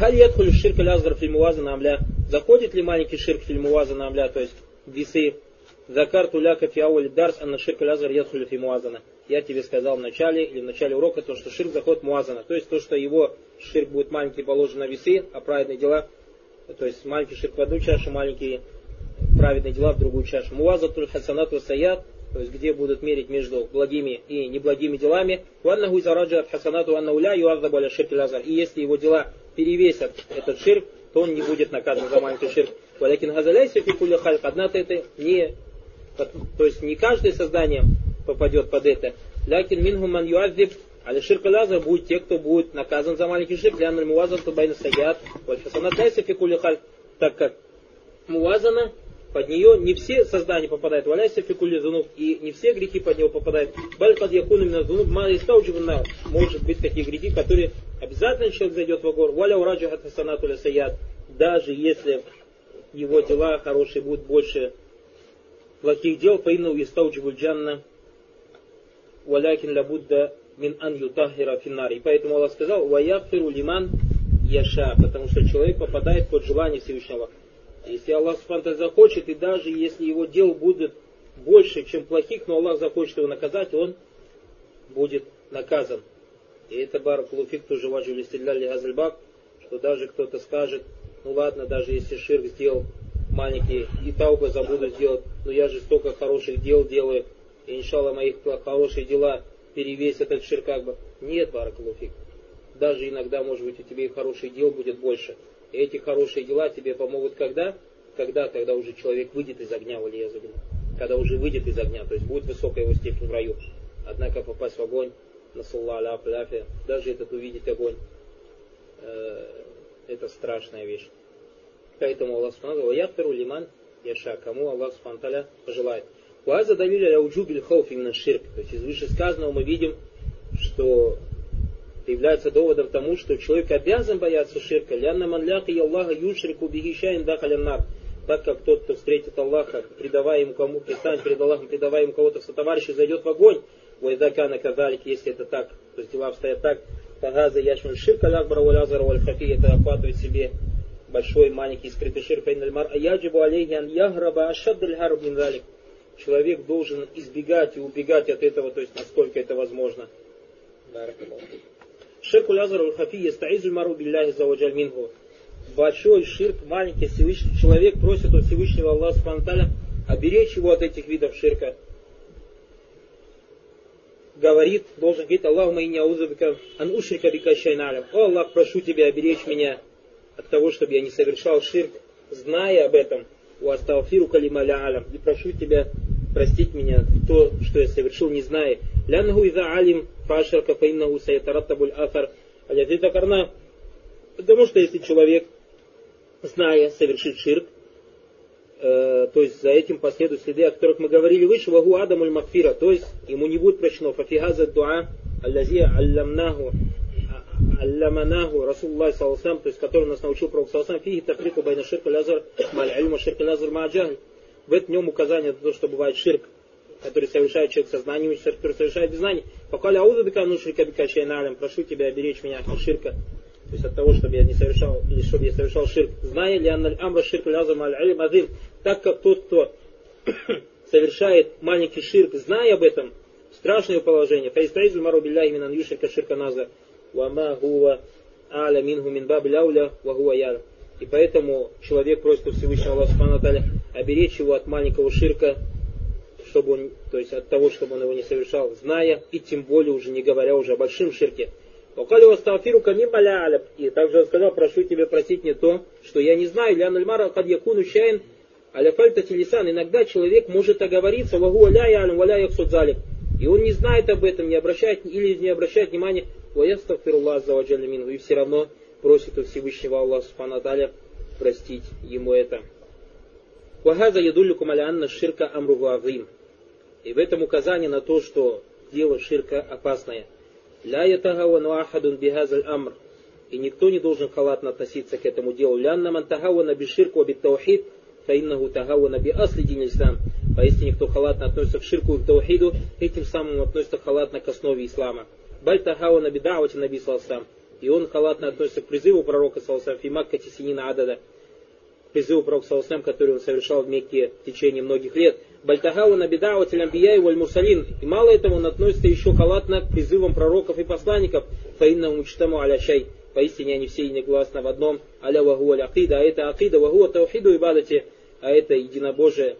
Халь ядхулю ширк лязгар фильмуаза намля. Заходит ли маленький ширк фильмуаза намля, то есть весы? Закар туляка фиауэль дарс, а на ширк лязгар ядхулю фимуазана. Я тебе сказал в начале или в начале урока то, что ширк заходит муазана. То есть то, что его ширк будет маленький положен на весы, а праведные дела, то есть маленький ширк в одну чашу, маленькие праведные дела в другую чашу. Муазатуль хасанат саят, то есть где будут мерить между благими и неблагими делами. Ваннаху изараджа хасанату аннауля юазабу аля ширк лазар. И если его дела перевесят этот ширк, то он не будет наказан за маленький ширк. Валякин газаляйся фикуля хальк. Однако это не, то есть не каждое создание попадет под это. Лякин минху ман юазиб Аля ширк лазар будет те, кто будет наказан за маленький ширк, лянналь муазан тубайна саят, валь хасанат ляйся фикуля. Так как муазана под нее не все создания попадают, валяйся фикули зунуб, и не все грехи под него попадают. Баль под якуну именно зунуб, ма истауджибна, может быть такие грехи, которые обязательно человек зайдет в огор, валя ураджа хатасанатуля саят, даже если его дела хорошие будут больше плохих дел, по инну истауджибуль джанна, валякин лабудда мин ан ютахира финари. И поэтому Аллах сказал, ваяфиру лиман яша, потому что человек попадает под желание Всевышнего. Если Аллах Субхану захочет, и даже если его дел будет больше, чем плохих, но Аллах захочет его наказать, он будет наказан. И это баракулуфик тоже ваджу стилляли азальбак, что даже кто-то скажет, ну ладно, даже если ширк сделал маленький, и тауба забуду сделать, но я же столько хороших дел делаю, и иншалла моих хорошие дела перевесят этот ширк как бы. Нет, баракулуфик. Даже иногда, может быть, у тебя и хороших дел будет больше. И эти хорошие дела тебе помогут когда? Когда, когда уже человек выйдет из огня, валиязубин. Когда уже выйдет из огня, то есть будет высокая его степень в раю. Однако попасть в огонь, на салла даже этот увидеть огонь, э, это страшная вещь. Поэтому Аллах Субхану Яхтару лиман яша, кому Аллах Субхану пожелает. Уаза давили ауджубиль хауф именно ширк. То есть из вышесказанного мы видим, что является доводом тому, что человек обязан бояться ширка. Лянна манляха и Аллаха юшрику бихищаин дахаляннар. Так как тот, кто встретит Аллаха, предавая ему кому, пристанет перед Аллахом, предавая ему кого-то в сотоварища, зайдет в огонь. Вайдакана кадалик, если это так, то есть дела обстоят так, Тагаза яшмин ширка лякбара валязара вальхафи, это охватывает себе большой, маленький, скрытый ширк, а яджибу алейхи ан яграба ашаддаль харуб Человек должен избегать и убегать от этого, то есть насколько это возможно. Ширку лазару хафи ястаизу мару билляхи заваджаль минху. Большой ширк, маленький Всевышний человек просит у Всевышнего Аллаха Субхану оберечь его от этих видов ширка. Говорит, должен говорить, Аллаху мои няузабика, ан ушрика бика шайналям. О Аллах, прошу тебя оберечь меня от того, чтобы я не совершал ширк, зная об этом. У астауфиру калималя алям. И прошу тебя простить меня то, что я совершил, не зная. Ляннаху иза алим фашарка фаиннаху саятараттабуль афар. Алязи закарна. Потому что если человек, зная, совершит ширк, э, то есть за этим последуют следы, о которых мы говорили выше, вагу адамуль макфира, то есть ему не будет прощено. Фафихаза дуа аллази алламнаху алламанаху Расулуллах салласам, то есть который нас научил Пророк салласам, фиги тафрику байна ширка лазар маль альма ширка лазар ма'аджахль. В этом нем указание на то, что бывает ширк, который совершает человек сознанием, который совершает без знаний. Пока аузу бика ну ширка бика шайналем, прошу тебя оберечь меня от ширка. То есть от того, чтобы я не совершал, или чтобы я совершал ширк. Зная ли анналь амра ширк лязам аль азим, так как тот, кто совершает маленький ширк, зная об этом, страшное положение. Фаистаизу мару билляхи минан юширка ширка наза. Вама гува аля мингу мин баб ляуля ва гува яля. И поэтому человек просит у Всевышнего Аллаха Субхану оберечь его от маленького ширка, чтобы он, то есть от того, чтобы он его не совершал, зная, и тем более уже не говоря уже о большом ширке. И также он сказал, прошу тебя просить не то, что я не знаю, ля нальмара кад якуну шайн аля фальта телесан. Иногда человек может оговориться, вагу аля ялям валя яксудзалик. И он не знает об этом, не обращает или не обращает внимания, ваястафируллах за и все равно просит у Всевышнего Аллаха Субхану простить ему это. Вахаза ядуллюкум аля анна ширка амругу азим. И в этом указание на то, что дело ширка опасное. Ля ятагавану ахадун бихазаль амр. И никто не должен халатно относиться к этому делу. Лянна ман тагавана биширку абиттаухид, фаиннаху тагавана би асли дин ислам. Поистине, кто халатно относится к ширку и к таухиду, этим самым относится халатно к основе ислама. Баль тагавана бидавати наби салсам И он халатно относится к призыву пророка Саласам Фимакка Тисинина Адада, призыву пророка который он совершал в Мекке в течение многих лет. Бальтахау набидау телямбия и мурсалин. И мало этого, он относится еще халатно к призывам пророков и посланников. Фаинна мучтаму аляшай. Поистине они все негласно в одном. Аля вагу аля акида. А это акида вагу таухиду ибадати. А это единобожие,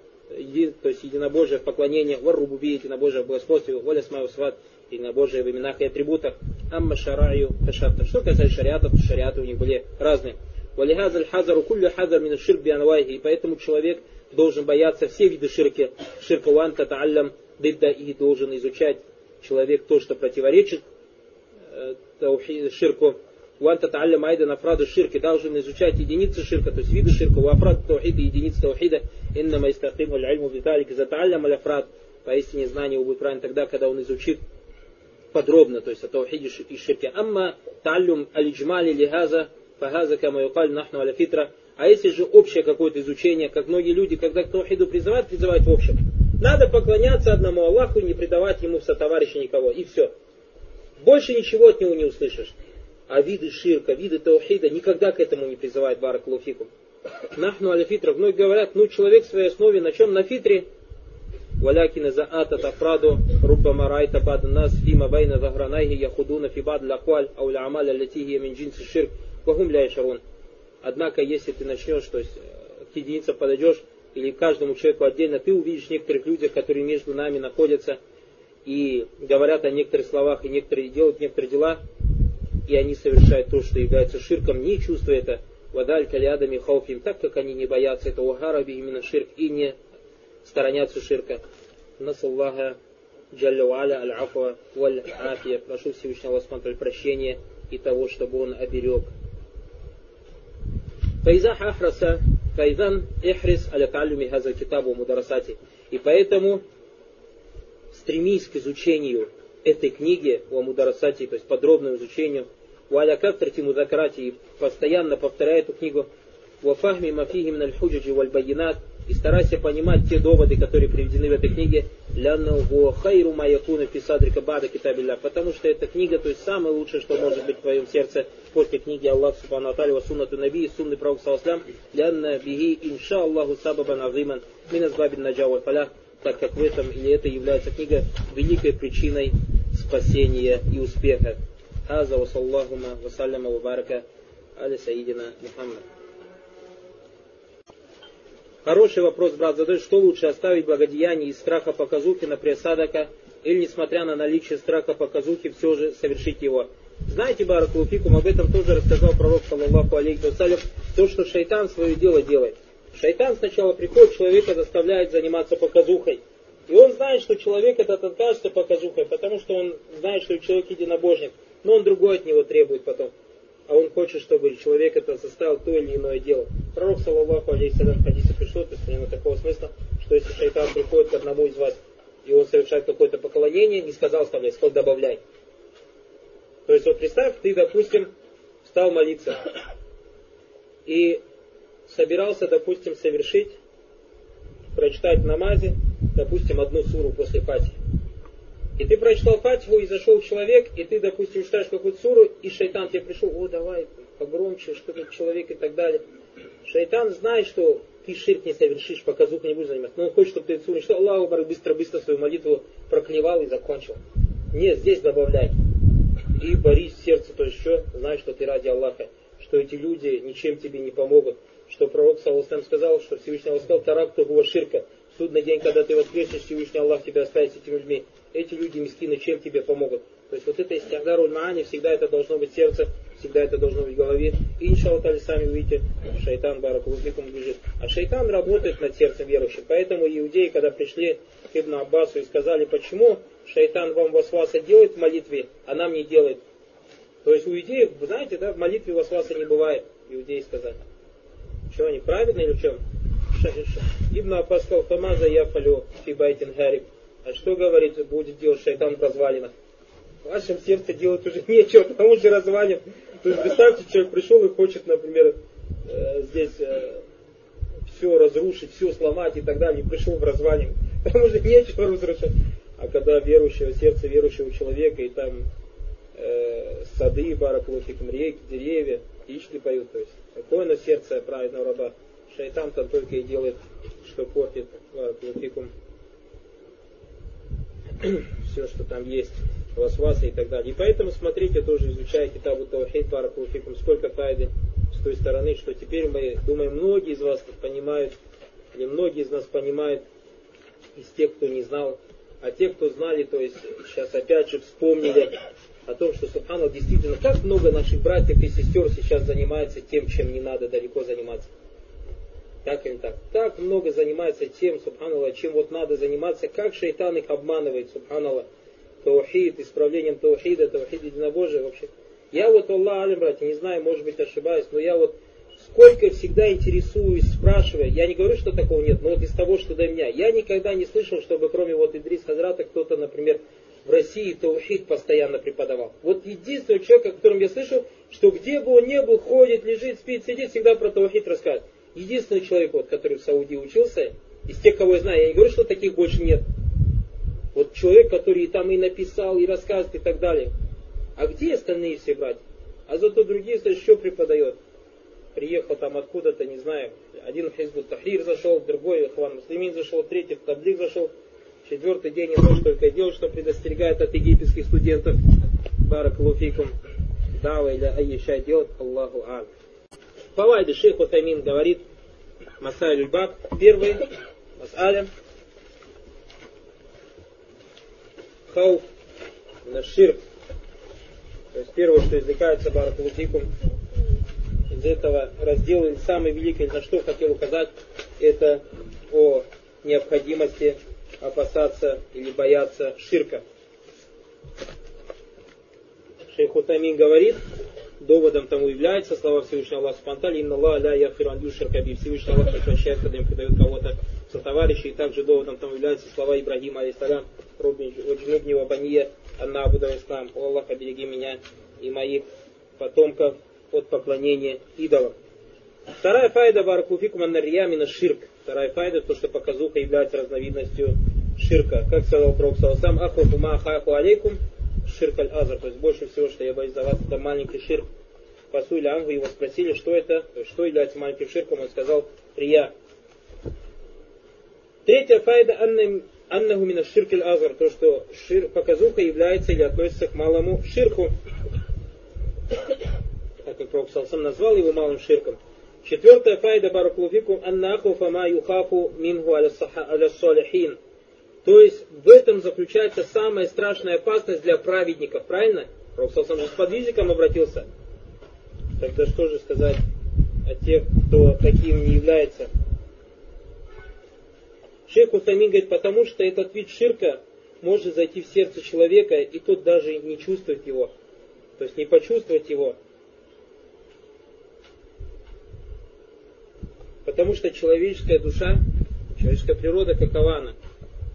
то есть единобожие в поклонении, варрубуби, единобожие в богословстве, воля смаю сват, единобожие в именах и атрибутах, амма шараю ташатта. Что касается шариатов, шариаты у них были разные. Валихазаль хазару куллю хазар мин ширк бианвайхи. И поэтому человек должен бояться все виды ширки. Ширка ван татааллям дидда и должен изучать человек то, что противоречит э, ширку. Ван татааллям айда нафраду ширки. Должен изучать единицы ширка, то есть виды ширка. Вафрад таухида, единицы таухида. Иннама истахиму аль-альму виталик затааллям аляфрад. Поистине знание будет правильно тогда, когда он изучит подробно, то есть о таухиде и ширке. Амма тааллюм аль-иджмали лихаза фахаза кама юкаль нахну аля фитра. А если же общее какое-то изучение, как многие люди, когда к таухиду призывают, призывают в общем. Надо поклоняться одному Аллаху и не предавать ему в сотоварища никого. И все. Больше ничего от него не услышишь. А виды ширка, виды таухида никогда к этому не призывает Барак Луфикум. Нахну аля фитра. Вновь говорят, ну человек в своей основе на чем? На фитре. Валякина за ата тафраду рубба марайта бад нас фима байна захранайхи яхудуна фибад лакуаль ауля амаля лятихи минджинси ширк вагум ля шарун. Однако, если ты начнешь, то есть э, к единице подойдешь, или каждому человеку отдельно, ты увидишь некоторых людей, которые между нами находятся и говорят о некоторых словах, и некоторые делают некоторые дела, и они совершают то, что является ширком, не чувствуя это, вадаль калядами хауфим, так как они не боятся этого гараби, именно ширк, и не сторонятся ширка. Насаллаха джалля аль афа валь афия. Прошу Всевышнего Аллаха прощения и того, чтобы он оберег Файза Ахраса Файзан Эхрис Аля Талюми Хаза Китабу Мударасати. И поэтому стремись к изучению этой книги, о Мударасати, то есть подробному изучению, у Аля Кафтрати Мудакрати, постоянно повторяй эту книгу, Вафахми Мафихи Миналь Худжаджи Валь Байинат, и старайся понимать те доводы, которые приведены в этой книге, хайру маякуна фисадрика бада китабилля, потому что эта книга, то есть самое лучшее, что может быть в твоем сердце после книги Аллах Субхану Аталия ва суннату наби и сунны пророк саласлям, лянна биги инша Аллаху сабабан азиман минас бабин наджава фалях, так как в этом или это является книга великой причиной спасения и успеха. Хаза ва саллахума ва салляма ва барака аля саидина Мухаммад. Хороший вопрос, брат, задает, что лучше оставить благодеяние из страха показухи на пресадака, или, несмотря на наличие страха показухи, все же совершить его. Знаете, Баракулуфикум, об этом тоже рассказал пророк, саллаллаху алейхи вассалям, то, что шайтан свое дело делает. Шайтан сначала приходит, человека заставляет заниматься показухой. И он знает, что человек этот откажется показухой, потому что он знает, что человек единобожник, но он другой от него требует потом а он хочет, чтобы человек это заставил то или иное дело. Пророк, саллаллаху алейхиссалям, в хадисе пришло, то есть примерно такого смысла, что если шайтан приходит к одному из вас, и он совершает какое-то поклонение, не сказал оставляй, сказал добавляй. То есть вот представь, ты, допустим, стал молиться, и собирался, допустим, совершить, прочитать намазе, допустим, одну суру после фати. Ты прочитал Фатиху, и зашел человек, и ты, допустим, читаешь какую-то суру, и шайтан тебе пришел, о, давай, погромче, что тут человек и так далее. Шайтан знает, что ты ширк не совершишь, пока звук не будешь заниматься. Но он хочет, чтобы ты суру не читал, Аллаху Бар быстро-быстро свою молитву проклевал и закончил. Нет, здесь добавляй. И борись сердце, то что? Знай, что ты ради Аллаха, что эти люди ничем тебе не помогут. Что пророк Саллаху сказал, что Всевышний Аллах сказал, таракту гува ширка. В судный день, когда ты воскреснешь, Всевышний Аллах тебя оставит с этими людьми эти люди мискины чем тебе помогут. То есть вот это истиахдаруль маани, всегда это должно быть сердце, всегда это должно быть в голове. И иншаллах сами увидите, шайтан баракулуфикум бежит. А шайтан работает над сердцем верующих. Поэтому иудеи, когда пришли к Ибн Аббасу и сказали, почему шайтан вам васваса делает в молитве, а нам не делает. То есть у иудеев, вы знаете, да, в молитве васваса не бывает, иудеи сказали. Что они, праведные или в чем? Ибн Аббас сказал, Фамаза я фалю фибайтин хариб. А что, говорит, будет делать шайтан в развалинах? В вашем сердце делать уже нечего, потому что развалин. То есть представьте, человек пришел и хочет, например, э, здесь э, все разрушить, все сломать и так далее, и пришел в развалин. Там уже нечего разрушать. А когда верующего, сердце верующего человека, и там э, сады, баракулуфикум, реки, деревья, птички поют. То есть такое на сердце праведного раба. Шайтан там только и делает, что портит баракулуфикум все, что там есть, васвасы и так далее. И поэтому смотрите, тоже изучайте Китабу Таухид, Баракулуфикум, сколько файды с той стороны, что теперь мы, думаем, многие из вас понимают, или многие из нас понимают, из тех, кто не знал, а те, кто знали, то есть сейчас опять же вспомнили о том, что Субхану действительно, как много наших братьев и сестер сейчас занимается тем, чем не надо далеко заниматься. Так или так. Так много занимается тем, субханаллах, чем вот надо заниматься, как шайтан их обманывает, субханаллах. Таухид, исправлением таухида, таухид единобожия вообще. Я вот, Аллах Алим, братья, не знаю, может быть ошибаюсь, но я вот сколько всегда интересуюсь, спрашивая, я не говорю, что такого нет, но вот из того, что до меня, я никогда не слышал, чтобы кроме вот Идрис Хазрата кто-то, например, в России таухид постоянно преподавал. Вот единственный человек, о котором я слышал, что где бы он ни был, ходит, лежит, спит, сидит, всегда про таухид рассказывает. Единственный человек, вот, который в Сауди учился, из тех, кого я знаю, я не говорю, что таких больше нет. Вот человек, который там и написал, и рассказывает, и так далее. А где остальные все братья? А зато другие, что преподает? Приехал там откуда-то, не знаю, один Хизбут Тахрир зашел, другой Хван Муслимин зашел, третий в Таблик зашел, четвертый день и ночь только делал, что предостерегает от египетских студентов. Барак Луфикум. Дава или Айша делать, Аллаху Ам. Фавайды шейх Утамин говорит, Масайль Баб, первый, Масаля, Хауф, Нашир. То есть первое, что извлекается Баракулутикум из этого раздела, самый великий, на что хотел указать, это о необходимости опасаться или бояться ширка. Шейх Утамин говорит, доводом тому является слова Всевышнего Аллаха Субтитры «Инна Аллах ля яхиру ан каби» Всевышний Аллах прекращает, когда им предает кого-то со товарищей. И также доводом тому являются слова Ибрагима, алейсалям, «Робин ваджнубни вабания анна абуда ислам». «О Аллах, обереги меня и моих потомков от поклонения идолам». Вторая файда баракуфикум аннарьямина ширк. Вторая файда, то, что показуха является разновидностью ширка. Как сказал Пророк Саласам, ахруфу ма ахаху алейкум, ширк аль-азр, то есть больше всего, что я боюсь за вас, это маленький ширк. Пасу или Ангу его спросили, что это, что является маленьким ширком, он сказал, рия. Третья файда аннаху мина ширк аль-азр, то, что шир, показуха является или относится к малому ширку. Так как Пророк сам назвал его малым ширком. Четвертая файда баракулуфикум аннаху фама юхафу мингу аля салихин. То есть в этом заключается самая страшная опасность для праведников, правильно? Пророк сам же с подвижником обратился. Тогда что же сказать о тех, кто таким не является? Шейх Усамин говорит, потому что этот вид ширка может зайти в сердце человека, и тот даже не чувствует его. То есть не почувствовать его. Потому что человеческая душа, человеческая природа какова она?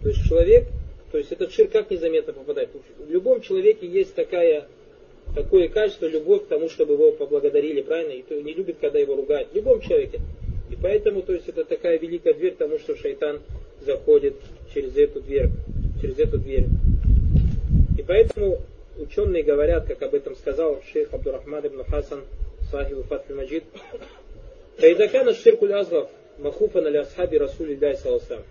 То есть человек, то есть этот шир как незаметно попадает? В любом человеке есть такая, Такое качество? Любовь к тому, чтобы его поблагодарили, правильно? И не любит, когда его ругают. В любом человеке. И поэтому, то есть, это такая великая дверь потому что шайтан заходит через эту дверь. Через эту дверь. И поэтому ученые говорят, как об этом сказал шейх Абдурахмад ибн Хасан, сахиб Фатхи Маджид, «Фаидакана ширкуль азгав, махуфан аля асхаби Расулилляй саласам,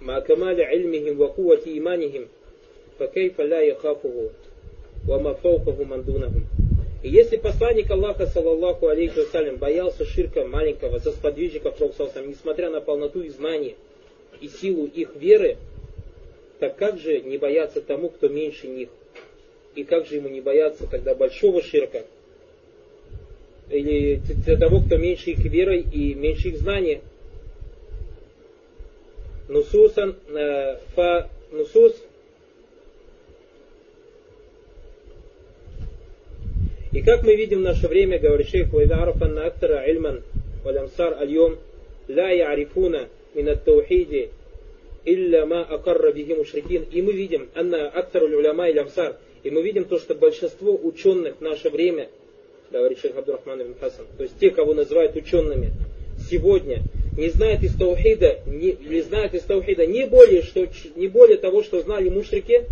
ма камали ильмихим ва кувати иманихим, факейфа ля яхафугу, и если посланник Аллаха, саллаллаху алейхи вассалям, боялся ширка маленького за сподвижников Пророка, несмотря на полноту и знания и силу их веры, так как же не бояться тому, кто меньше них? И как же ему не бояться тогда большого ширка? Или того, кто меньше их верой и меньше их знания? нусусан фа нусус И как мы видим в наше время, говорит шейх Вайдараф, анна актара ильман валямсар альем ла ярифуна мин ат-таухиди илля ма акарра бихи мушрикин. И мы видим, анна актару уляма и лямсар. И мы видим то, что большинство ученых в наше время, говорит шейх Абдурахман ибн Хасан, то есть те, кого называют учеными, сегодня не знает из таухида, не, не знает из таухида не более, что, не более того, что знали мушрики,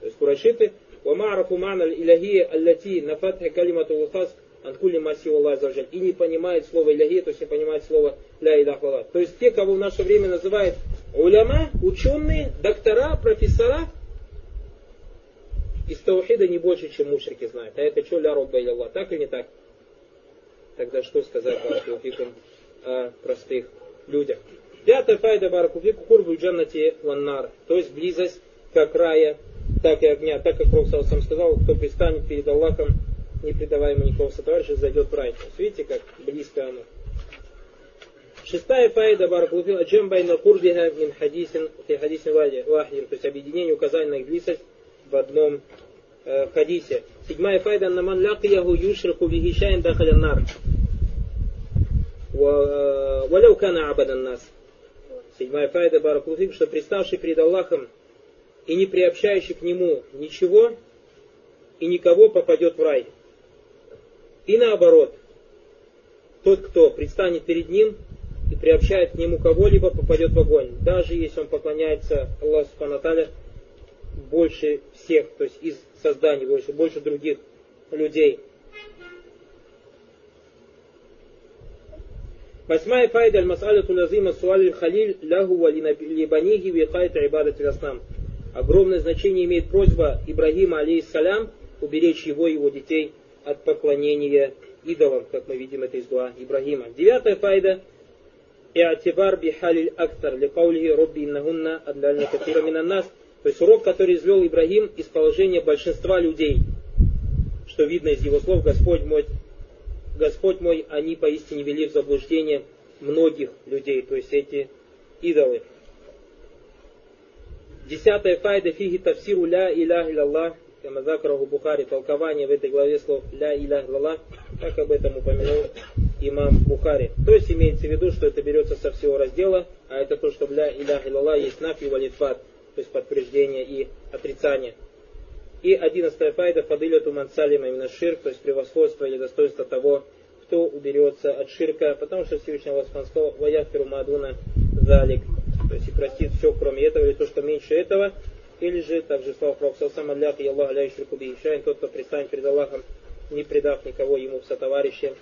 то есть курайшиты, ومعرف معنى الإلهية التي نفتح كلمة الخاص Анкули Масива Лазаржаль, и не понимает слово Иляхи, то есть не понимает слово Ля Иляхвала. То есть те, кого в наше время называют уляма, ученые, доктора, профессора, из Таухида не больше, чем мушрики знают. А это что, ля робба или так или не так? Тогда что сказать Баракуфикам о простых людях? Пятая файда Баракуфику курбу джаннати ваннар, то есть близость как рая так и огня. Так как Пророк сам сказал, кто пристанет перед Аллахом не предавая ему никакого сотоварища, зайдет в рай. Видите, как близко оно. Шестая файда баракулуфил аджам байна курбиха мин хадисин хадисин вахидин, то есть объединение указания на их близость в одном э, хадисе. Седьмая файда наман лакияху юшрику бихи шайн дахаля нар. Валяу кана абадан нас. Седьмая файда баракулуфил, что приставший перед Аллахом и не приобщающий к нему ничего и никого попадет в рай. И наоборот, тот, кто предстанет перед ним и приобщает к нему кого-либо, попадет в огонь. Даже если он поклоняется Аллаху Субхану больше всех, то есть из созданий, больше, больше других людей. Восьмая файда аль-мас'аляту лазима суаль халиль лаху ва либанихи викайт ибадат раснам. Огромное значение имеет просьба Ибрагима алейхиссалям уберечь его и его детей от поклонения идолам, как мы видим это из дуа Ибрагима. Девятая файда. Иатибар бихалиль актар ликаулихи робби иннахунна адляльна катира минаннас. То есть урок, который извел Ибрагим из положения большинства людей. Что видно из его слов, Господь мой, Господь мой, они поистине вели в заблуждение многих людей, то есть эти идолы. Десятая файда фиги тавсиру ля иля илlallah Камазакараху Бухари, толкование в этой главе слов «Ля иля лала», как об этом упомянул имам Бухари. То есть имеется в виду, что это берется со всего раздела, а это то, что в «Ля иля лала» есть нафи валитфат, то есть подтверждение и отрицание. И одиннадцатая файда фадиляту мансалима именно ширк, то есть превосходство или достоинство того, кто уберется от ширка, потому что Всевышний Аллах сказал, «Ваяфиру мадуна залик», то есть и простит все, кроме этого, или то, что меньше этого, или же, также слава Пророку сам Аллах и Аллах ля ишрику бихишайн, тот, кто пристанет перед Аллахом, не предав никого ему в сотоварище,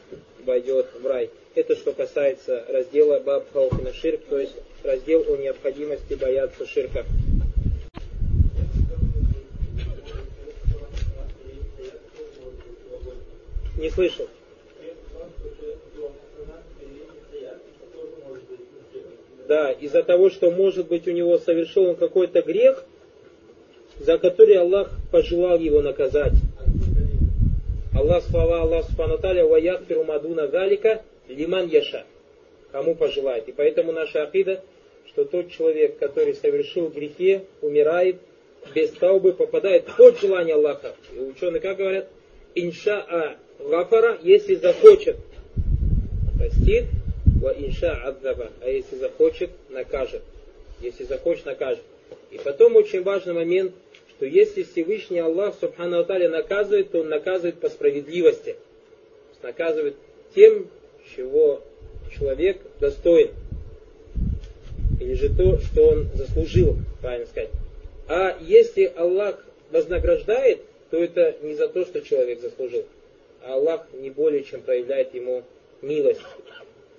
войдет в рай. Это что касается раздела Баб Хауфина Ширк, то есть раздел о необходимости бояться ширка. Не слышал. Да, из-за того, что может быть у него совершен какой-то грех, за который Аллах пожелал его наказать. Аллах слова Аллах Субхану Таля «Ваяхфиру мадуна галика лиман яша» кому пожелает. И поэтому наша акида, что тот человек, который совершил грехи, умирает без таубы, попадает под желание Аллаха. И ученые как говорят? Инша'a гафара, если захочет, простит, инша адзаба, а если захочет, накажет. Если захочет, накажет. И потом очень важный момент, что если Всевышний Аллах Субхану Аталя наказывает, то Он наказывает по справедливости. Наказывает тем, чего человек достоин. Или же то, что он заслужил, правильно сказать. А если Аллах вознаграждает, то это не за то, что человек заслужил. А Аллах не более чем проявляет ему милость.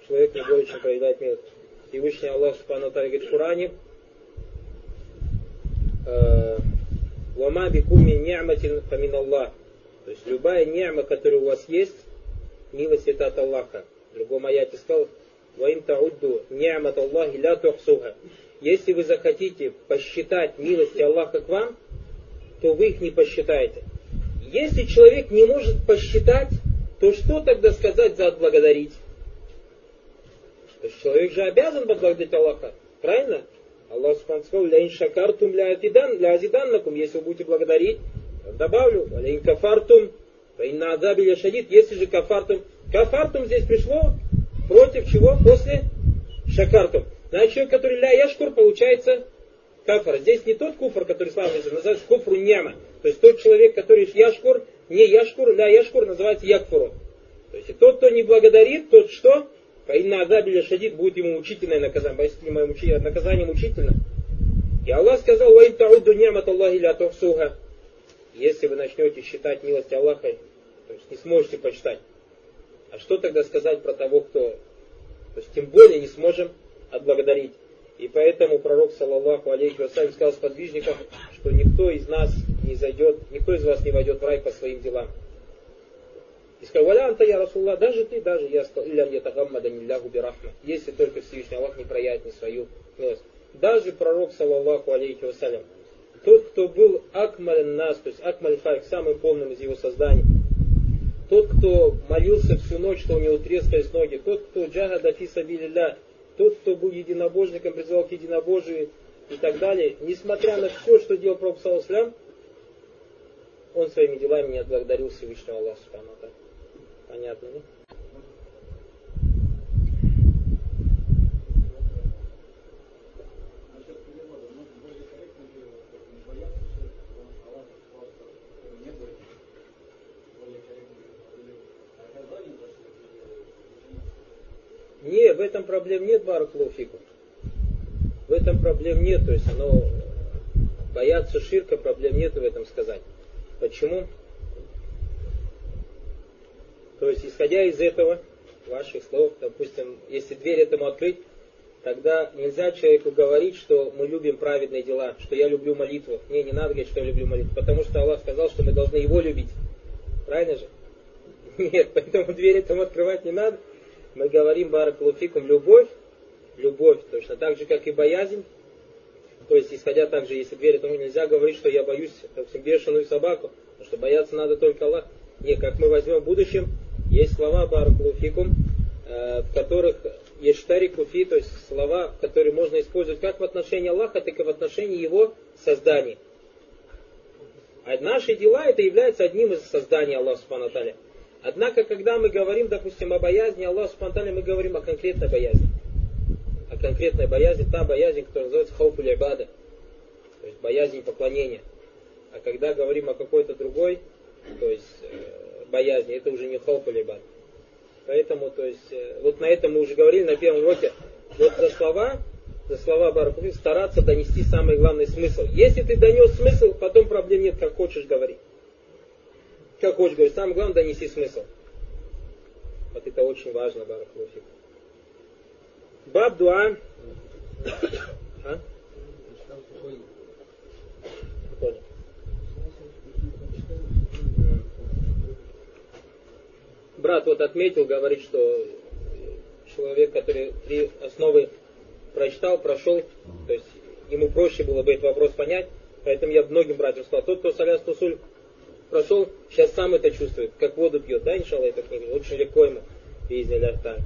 Человек не более чем проявляет милость. Всевышний Аллах Субхану Аталя говорит в Коране, э, Вама бикуми ни'матин фамин Аллах. То есть любая ни'ма, которая у вас есть, милость это от Аллаха. В другом аяте сказал, Ваим таудду ни'мат Аллахи ля тухсуха. Если вы захотите посчитать милости Аллаха к вам, то вы их не посчитаете. Если человек не может посчитать, то что тогда сказать за отблагодарить? То есть человек же обязан поблагодарить Аллаха. Правильно? Аллах сказал, ля шакартум ля азиданнакум, если вы будете благодарить, добавлю, ля кафартум, инна азаби шадид, если же кафартум, кафартум здесь пришло против чего? После шакартум. Значит, человек, который ля яшкур, получается кафар. Здесь не тот куфр, который славный, называется куфру няма. То есть тот человек, который яшкур, не яшкур, ля яшкур, называется якфуру. То есть тот, кто не благодарит, тот что? Фаинна азабиля шадид будет ему мучительное наказание. Поистине мое мучи... наказание мучительно. И Аллах сказал, «Ваин таудду нямат Аллахи ля тухсуха». если вы начнете считать милость Аллаха, то есть не сможете почитать. А что тогда сказать про того, кто... То есть тем более не сможем отблагодарить. И поэтому пророк, саллаллаху алейхи вассалям, сказал сподвижникам, что никто из нас не зайдет, никто из вас не войдет в рай по своим делам. И сказал, анта я Расулла, даже ты, даже я сказал, илля мне тагаммада нилляху бирахма, если только Всевышний Аллах не проявит мне свою милость. Даже пророк, саллаллаху алейхи вассалям, тот, кто был акмаль нас, то есть акмаль хальк, самым полным из его созданий, тот, кто молился всю ночь, что у него трескались ноги, тот, кто джагада фи сабилилля, тот, кто был единобожником, призывал к единобожию и так далее, несмотря на все, что делал Пророк Саласлям, он своими делами не отблагодарил Всевышнего Аллаха. Понятно, да? Не, в этом проблем нет, Баракулуфику. В этом проблем нет, то есть оно бояться ширка, проблем нет в этом сказать. Почему? То есть, исходя из этого, ваших слов, допустим, если дверь этому открыть, тогда нельзя человеку говорить, что мы любим праведные дела, что я люблю молитву. Не, не надо говорить, что я люблю молитву, потому что Аллах сказал, что мы должны его любить. Правильно же? Нет, поэтому дверь этому открывать не надо мы говорим баракулуфикум любовь, любовь, точно так же, как и боязнь. То есть, исходя также, если дверь, то нельзя говорить, что я боюсь, допустим, бешеную собаку, потому что бояться надо только Аллах. Не, как мы возьмем в будущем, есть слова баракулуфикум, э, в которых есть штарикуфи, то есть слова, которые можно использовать как в отношении Аллаха, так и в отношении Его создания. А наши дела это является одним из созданий Аллаха Субхану Однако, когда мы говорим, допустим, о боязни Аллаха спонтанно, мы говорим о конкретной боязни. О конкретной боязни, та боязнь, которая называется хауфуль ибада, то есть боязнь поклонения. А когда говорим о какой-то другой, то есть э, боязни, это уже не ибада. Поэтому, то есть, э, вот на этом мы уже говорили на первом уроке, вот за слова, за слова Баракуфи, стараться донести самый главный смысл. Если ты донес смысл, потом проблем нет, как хочешь говорить как хочешь говорить, самое главное донеси смысл. Вот это очень важно, Барахлофик. Баб дуа. А? Брат вот отметил, говорит, что человек, который три основы прочитал, прошел, то есть ему проще было бы этот вопрос понять, поэтому я многим братьям сказал, тот, кто соляс тусуль прошел, сейчас сам это чувствует, как воду пьет, да, иншалла, эта книга, очень легко ему, так.